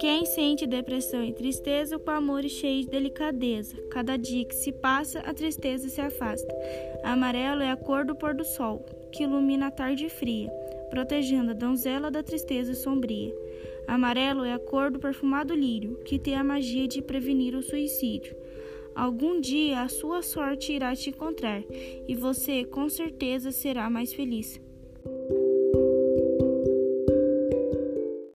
Quem sente depressão e tristeza com amor cheio de delicadeza, cada dia que se passa, a tristeza se afasta. Amarelo é a cor do pôr do sol, que ilumina a tarde fria, protegendo a donzela da tristeza sombria. Amarelo é a cor do perfumado lírio, que tem a magia de prevenir o suicídio. Algum dia a sua sorte irá te encontrar e você com certeza será mais feliz. Thank you.